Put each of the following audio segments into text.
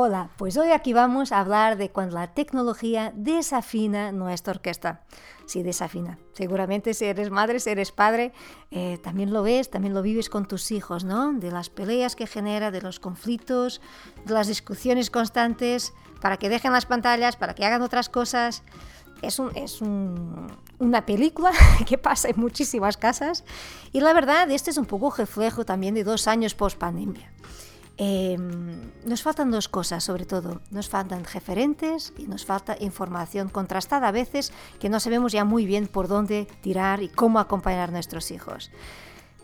Hola, pues hoy aquí vamos a hablar de cuando la tecnología desafina nuestra orquesta. Sí, desafina. Seguramente si eres madre, si eres padre, eh, también lo ves, también lo vives con tus hijos, ¿no? De las peleas que genera, de los conflictos, de las discusiones constantes, para que dejen las pantallas, para que hagan otras cosas. Es, un, es un, una película que pasa en muchísimas casas y la verdad, este es un poco reflejo también de dos años post pandemia. Eh, nos faltan dos cosas, sobre todo. Nos faltan referentes y nos falta información contrastada a veces que no sabemos ya muy bien por dónde tirar y cómo acompañar a nuestros hijos.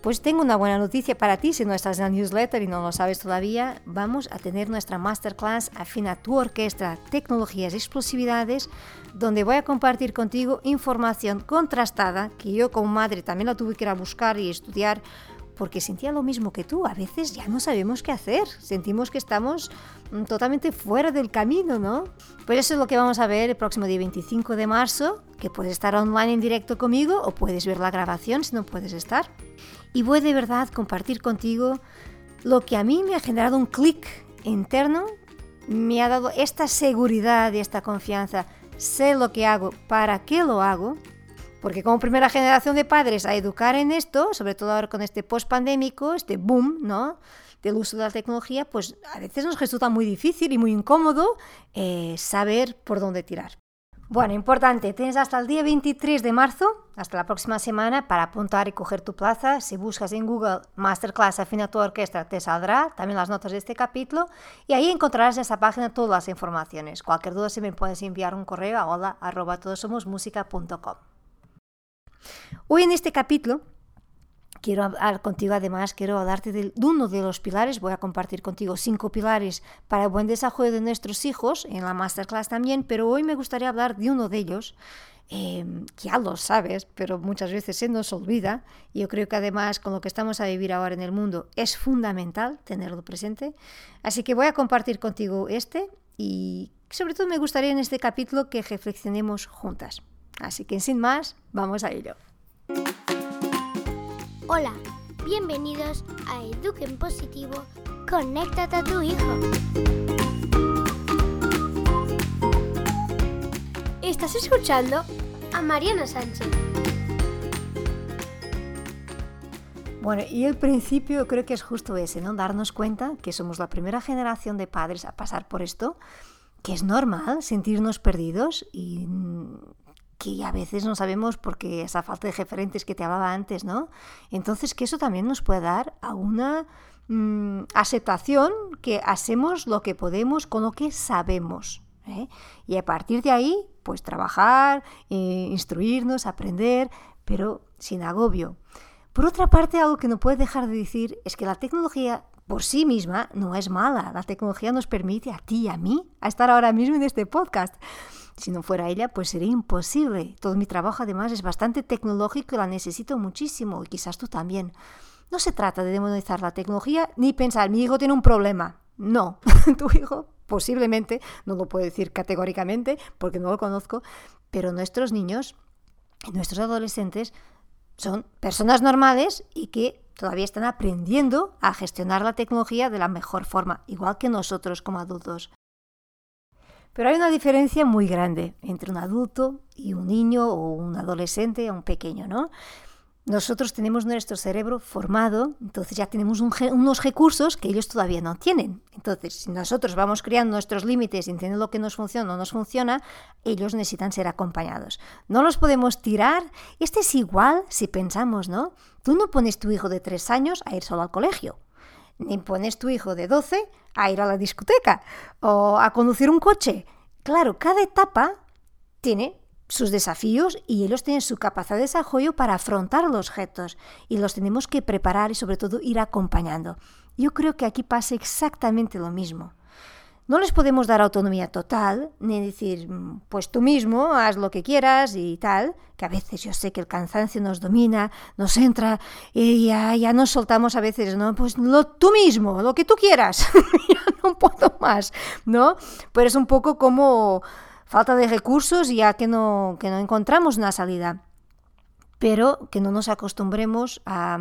Pues tengo una buena noticia para ti, si no estás en la newsletter y no lo sabes todavía, vamos a tener nuestra masterclass Afina tu orquesta, tecnologías y explosividades, donde voy a compartir contigo información contrastada que yo como madre también la tuve que ir a buscar y estudiar porque sentía lo mismo que tú. A veces ya no sabemos qué hacer, sentimos que estamos mm, totalmente fuera del camino, ¿no? Pues eso es lo que vamos a ver el próximo día 25 de marzo, que puedes estar online en directo conmigo o puedes ver la grabación si no puedes estar. Y voy de verdad compartir contigo lo que a mí me ha generado un clic interno, me ha dado esta seguridad y esta confianza. Sé lo que hago, para qué lo hago porque como primera generación de padres a educar en esto, sobre todo ahora con este post-pandémico, este boom, ¿no? del uso de la tecnología, pues a veces nos resulta muy difícil y muy incómodo eh, saber por dónde tirar. Bueno, importante, tienes hasta el día 23 de marzo, hasta la próxima semana, para apuntar y coger tu plaza. Si buscas en Google Masterclass Afina tu Orquesta, te saldrá también las notas de este capítulo y ahí encontrarás en esa página todas las informaciones. Cualquier duda, si me puedes enviar un correo a hola Hoy en este capítulo quiero hablar contigo además, quiero hablarte de, uno de los pilares, voy a compartir contigo cinco pilares para el buen desarrollo de nuestros hijos en la masterclass también, pero hoy me gustaría hablar de uno de ellos, em, que ya lo sabes, pero muchas veces se nos olvida, yo creo que además con lo que estamos a vivir ahora en el mundo es fundamental tenerlo presente, así que voy a compartir contigo este y sobre todo me gustaría en este capítulo que reflexionemos juntas. Así que sin más, vamos a ello. Hola, bienvenidos a Eduquen Positivo, conéctate a tu hijo. Estás escuchando a Mariana Sánchez. Bueno, y el principio creo que es justo ese, ¿no? Darnos cuenta que somos la primera generación de padres a pasar por esto, que es normal sentirnos perdidos y que a veces no sabemos porque esa falta de referentes que te hablaba antes, ¿no? Entonces que eso también nos puede dar a una mm, aceptación que hacemos lo que podemos con lo que sabemos. ¿eh? Y a partir de ahí, pues trabajar, eh, instruirnos, aprender, pero sin agobio. Por otra parte, algo que no puedes dejar de decir es que la tecnología por sí misma no es mala. La tecnología nos permite a ti y a mí a estar ahora mismo en este podcast. Si no fuera ella, pues sería imposible. Todo mi trabajo además es bastante tecnológico y la necesito muchísimo, y quizás tú también. No se trata de demonizar la tecnología ni pensar, mi hijo tiene un problema. No, tu hijo posiblemente, no lo puedo decir categóricamente porque no lo conozco, pero nuestros niños nuestros adolescentes son personas normales y que todavía están aprendiendo a gestionar la tecnología de la mejor forma, igual que nosotros como adultos. Pero hay una diferencia muy grande entre un adulto y un niño o un adolescente o un pequeño, ¿no? Nosotros tenemos nuestro cerebro formado, entonces ya tenemos unos recursos que ellos todavía no tienen. Entonces, si nosotros vamos creando nuestros límites y entendiendo lo que nos funciona o no nos funciona, ellos necesitan ser acompañados. No los podemos tirar. Este es igual si pensamos, ¿no? Tú no pones tu hijo de tres años a ir solo al colegio ni pones tu hijo de 12 a ir a la discoteca o a conducir un coche. Claro, cada etapa tiene sus desafíos y ellos tienen su capacidad de desarrollo para afrontar los retos y los tenemos que preparar y sobre todo ir acompañando. Yo creo que aquí pasa exactamente lo mismo. No les podemos dar autonomía total, ni decir, mm, pues tú mismo haz lo que quieras y tal, que a veces yo sé que el cansancio nos domina, nos entra y ya, ya nos soltamos a veces, ¿no? Pues lo, tú mismo, lo que tú quieras, ya no puedo más, ¿no? Pero es un poco como falta de recursos ya que no, que no encontramos una salida, pero que no nos acostumbremos a,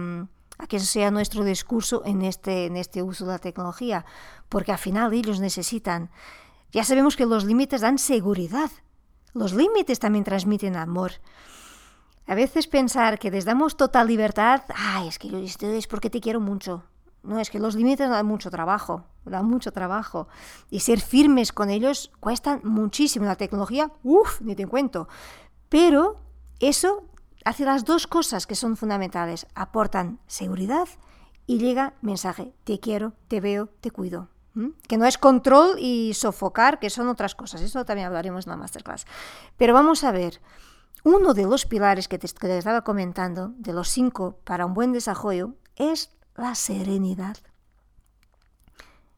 a que sea nuestro discurso en este, en este uso de la tecnología, porque al final ellos necesitan. Ya sabemos que los límites dan seguridad, los límites también transmiten amor. A veces pensar que les damos total libertad, ay, es que yo es porque te quiero mucho. No, es que los límites dan mucho trabajo, dan mucho trabajo. Y ser firmes con ellos cuesta muchísimo. La tecnología, uff, ni te cuento. Pero eso hace las dos cosas que son fundamentales. Aportan seguridad y llega mensaje, te quiero, te veo, te cuido. Que no es control y sofocar, que son otras cosas. Eso también hablaremos en la masterclass. Pero vamos a ver, uno de los pilares que te, que te estaba comentando, de los cinco para un buen desarrollo, es la serenidad.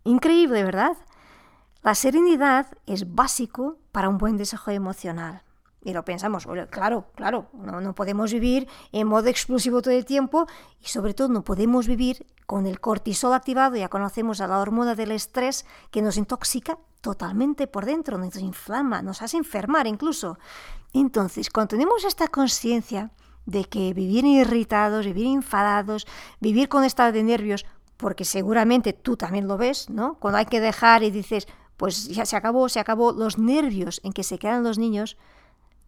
Increíble, ¿verdad? La serenidad es básico para un buen desarrollo emocional. Y lo pensamos, claro, claro, no, podemos vivir en modo explosivo todo el tiempo y sobre todo no podemos vivir con el cortisol activado, ya conocemos a la hormona del estrés que nos intoxica totalmente por dentro, nos inflama, nos hace enfermar incluso. Entonces, cuando tenemos esta conciencia de que vivir irritados, vivir enfadados, vivir con estado de nervios, porque seguramente tú también lo ves, ¿no? Cuando hay que dejar y dices, pues ya se acabó, se acabó, los nervios en que se quedan los niños,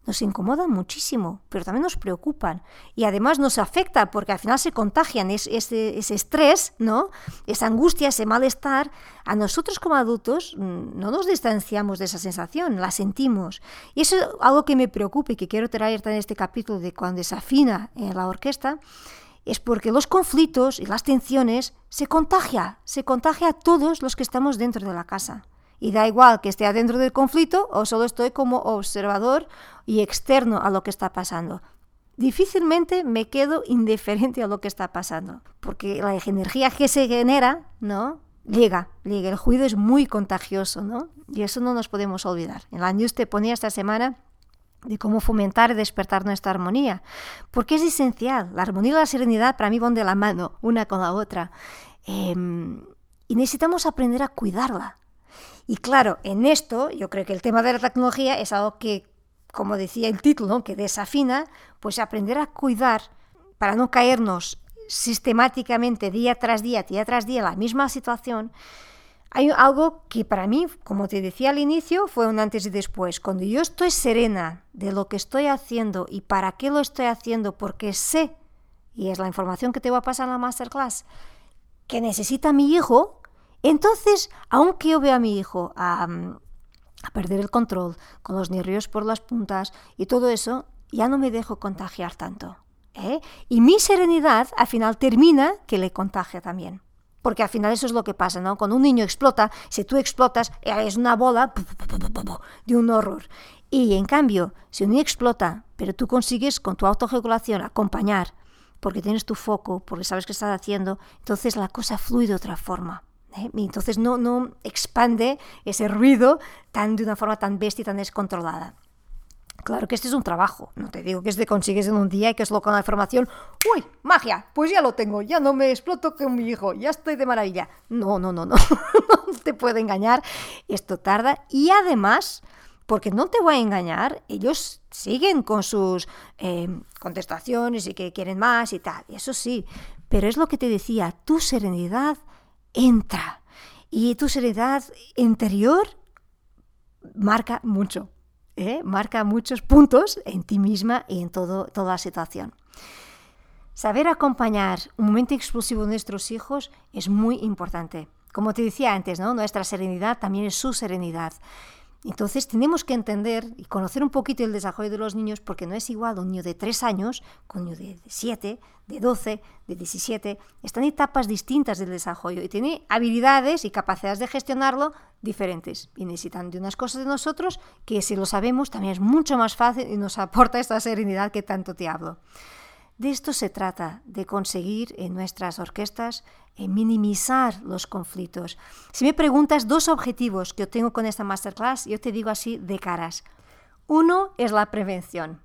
nos incomodan muchísimo, pero también nos preocupan. Y además nos afecta porque al final se contagian ese, ese, estrés, ¿no? esa angustia, ese malestar. A nosotros como adultos mm, no nos distanciamos de esa sensación, la sentimos. Y eso es algo que me preocupa y que quiero traerte en este capítulo de cuando desafina en la orquesta, es porque los conflictos y las tensiones se contagia, se contagia a todos los que estamos dentro de la casa. Y da igual que esté adentro del conflicto o solo estoy como observador y externo a lo que está pasando. Difícilmente me quedo indiferente a lo que está pasando, porque la energía que se genera, ¿no? Llega, llega. El juicio es muy contagioso, ¿no? Y eso no nos podemos olvidar. En la news te ponía esta semana de cómo fomentar y despertar nuestra armonía, porque es esencial. La armonía y la serenidad para mí van de la mano, una con la otra. Em, y necesitamos aprender a cuidarla, y claro, en esto yo creo que el tema de la tecnología es algo que, como decía el título, que desafina, pues aprender a cuidar para no caernos sistemáticamente día tras día, día tras día, la misma situación, hay algo que para mí, como te decía al inicio, fue un antes y después. Cuando yo estoy serena de lo que estoy haciendo y para qué lo estoy haciendo, porque sé, y es la información que te voy a pasar en la masterclass, que necesita mi hijo, entonces, aunque yo veo a mi hijo a, perder el control, con los nervios por las puntas y todo eso, ya no me dejo contagiar tanto. ¿eh? Y mi serenidad al final termina que le contagia también. Porque al final eso es lo que pasa, ¿no? Cuando un niño explota, si tú explotas, eh, es una bola de un horror. Y en cambio, si un niño explota, pero tú consigues con tu autorregulación acompañar, porque tienes tu foco, porque sabes qué estás haciendo, entonces la cosa fluye de otra forma. ¿Eh? Entonces no, no expande ese ruido tan, de una forma tan bestia y tan descontrolada. Claro que este es un trabajo, no te digo que este consigues en un día y que es lo con la información, uy, magia, pues ya lo tengo, ya no me exploto con mi hijo, ya estoy de maravilla. No, no, no, no, no te puede engañar, esto tarda y además, porque no te voy a engañar, ellos siguen con sus eh, contestaciones y que quieren más y tal, eso sí, pero es lo que te decía, tu serenidad entra. Y tu serenidad interior marca mucho, ¿eh? marca muchos puntos en ti misma y en todo, toda la situación. Saber acompañar un momento explosivo de nuestros hijos es muy importante. Como te decía antes, ¿no? nuestra serenidad también es su serenidad. Entonces tenemos que entender y conocer un poquito el desarrollo de los niños porque no es igual un niño de 3 años con un niño de 7, de 12, de 17. Están en etapas distintas del desarrollo y tiene habilidades y capacidades de gestionarlo diferentes y necesitan de unas cosas de nosotros que si lo sabemos también es mucho más fácil y nos aporta esta serenidad que tanto te hablo. De esto se trata, de conseguir en nuestras orquestas eh, minimizar los conflictos. Si me preguntas dos objetivos que yo tengo con esta masterclass, yo te digo así de caras. Uno es la prevención.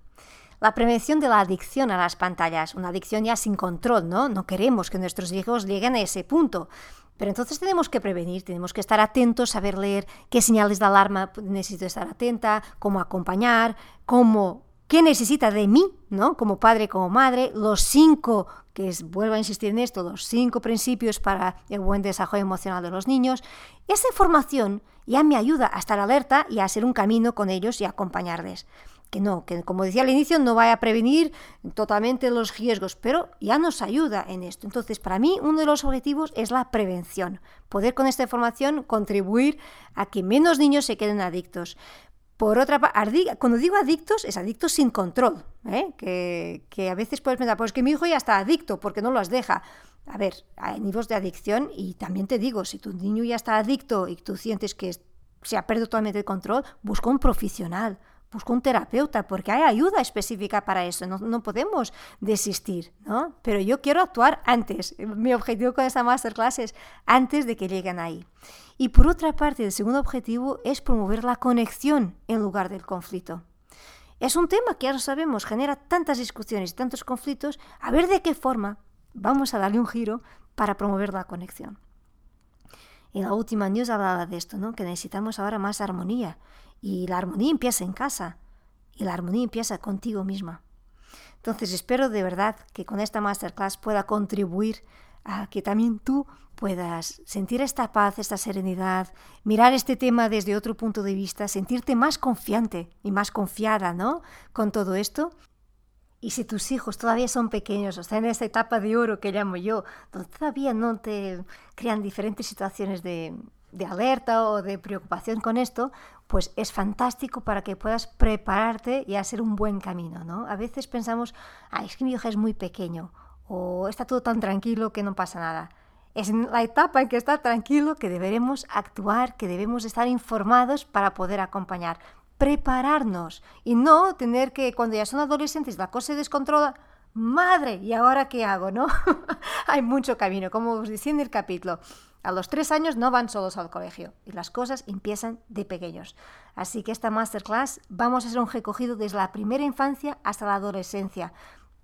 La prevención de la adicción a las pantallas, una adicción ya sin control, ¿no? No queremos que nuestros hijos lleguen a ese punto. Pero entonces tenemos que prevenir, tenemos que estar atentos, saber leer qué señales de alarma necesito estar atenta, cómo acompañar, cómo qué necesita de mí, ¿no? Como padre, como madre, los cinco, que es, vuelvo a insistir en esto, los cinco principios para el buen desarrollo emocional de los niños. Esa información ya me ayuda a estar alerta y a hacer un camino con ellos y acompañarles que no, que como decía al inicio, no vaya a prevenir totalmente los riesgos, pero ya nos ayuda en esto. Entonces, para mí, uno de los objetivos es la prevención, poder con esta información contribuir a que menos niños se queden adictos. Por otra parte, cuando digo adictos, es adictos sin control, ¿eh? que, que, a veces puedes pensar, pues que mi hijo ya está adicto porque no los deja. A ver, hay niveles de adicción y también te digo, si tu niño ya está adicto y tú sientes que se ha perdido totalmente el control, busca un profesional, busca un terapeuta, porque hay ayuda específica para eso, no, podemos desistir, ¿no? Pero yo quiero actuar antes, mi objetivo con esta masterclass es antes de que lleguen ahí. Y por otra parte, el segundo objetivo es promover la conexión en lugar del conflicto. Es un tema que ya lo sabemos, genera tantas discusiones y tantos conflictos, a ver de qué forma vamos a darle un giro para promover la conexión. Y la última news hablaba de esto, ¿no? que necesitamos ahora más armonía y la armonía empieza en casa. Y la armonía empieza contigo misma. Entonces espero de verdad que con esta masterclass pueda contribuir a que también tú puedas sentir esta paz, esta serenidad, mirar este tema desde otro punto de vista, sentirte más confiante y más confiada, ¿no? Con todo esto. Y si tus hijos todavía son pequeños, o están en esa etapa de oro que llamo yo, donde todavía no te crean diferentes situaciones de, de alerta o de preocupación con esto, pues es fantástico para que puedas prepararte y hacer un buen camino, ¿no? A veces pensamos, ay, es que mi hijo es muy pequeño o está todo tan tranquilo que no pasa nada. Es en la etapa en que está tranquilo que deberemos actuar, que debemos estar informados para poder acompañar, prepararnos y no tener que cuando ya son adolescentes la cosa se descontrola, madre, ¿y ahora qué hago? ¿no? Hay mucho camino, como os decía en el capítulo. A los tres años no van solos al colegio y las cosas empiezan de pequeños. Así que esta masterclass vamos a hacer un recogido desde la primera infancia hasta la adolescencia,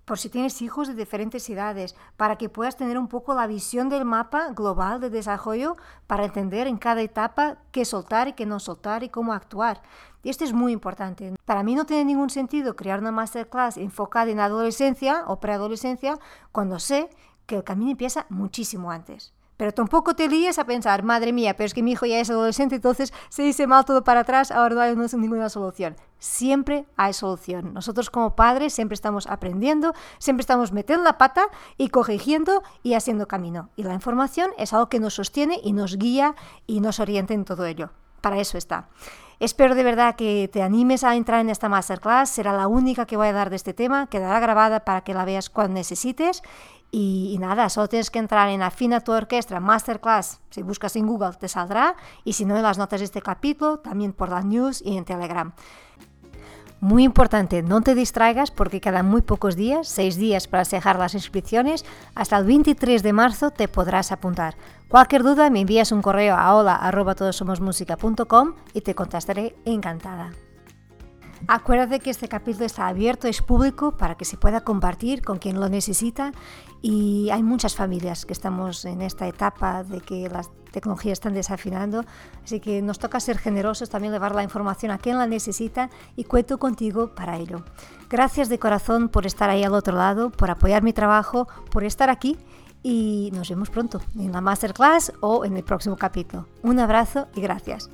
por si tienes hijos de diferentes edades, para que puedas tener un poco la visión del mapa global de desarrollo para entender en cada etapa qué soltar y qué no soltar y cómo actuar. Y esto es muy importante. Para mí no tiene ningún sentido crear una masterclass enfocada en adolescencia o preadolescencia cuando sé que el camino empieza muchísimo antes. Pero tampoco te líes a pensar, madre mía, pero es que mi hijo ya es adolescente, entonces se dice mal todo para atrás, ahora no hay ninguna solución. Siempre hay solución. Nosotros como padres siempre estamos aprendiendo, siempre estamos metiendo la pata y corrigiendo y haciendo camino. Y la información es algo que nos sostiene y nos guía y nos orienta en todo ello. Para eso está. Espero de verdad que te animes a entrar en esta masterclass. Será la única que voy a dar de este tema. Quedará grabada para que la veas cuando necesites. Y, nada, solo tienes que entrar en Afina tu Orquestra Masterclass. Si buscas en Google te saldrá. Y si no, en las notas de este capítulo, también por las news y en Telegram. Muy importante, no te distraigas porque quedan muy pocos días, seis días para cerrar las inscripciones. Hasta el 23 de marzo te podrás apuntar. Cualquier duda me envías un correo a hola.todosomosmusica.com y te contestaré encantada. Acuérdate que este capítulo está abierto, es público para que se pueda compartir con quien lo necesita y hay muchas familias que estamos en esta etapa de que las tecnologías están desafinando, así que nos toca ser generosos, también llevar la información a quien la necesita y cuento contigo para ello. Gracias de corazón por estar ahí al otro lado, por apoyar mi trabajo, por estar aquí y nos vemos pronto en la masterclass o en el próximo capítulo. Un abrazo y gracias.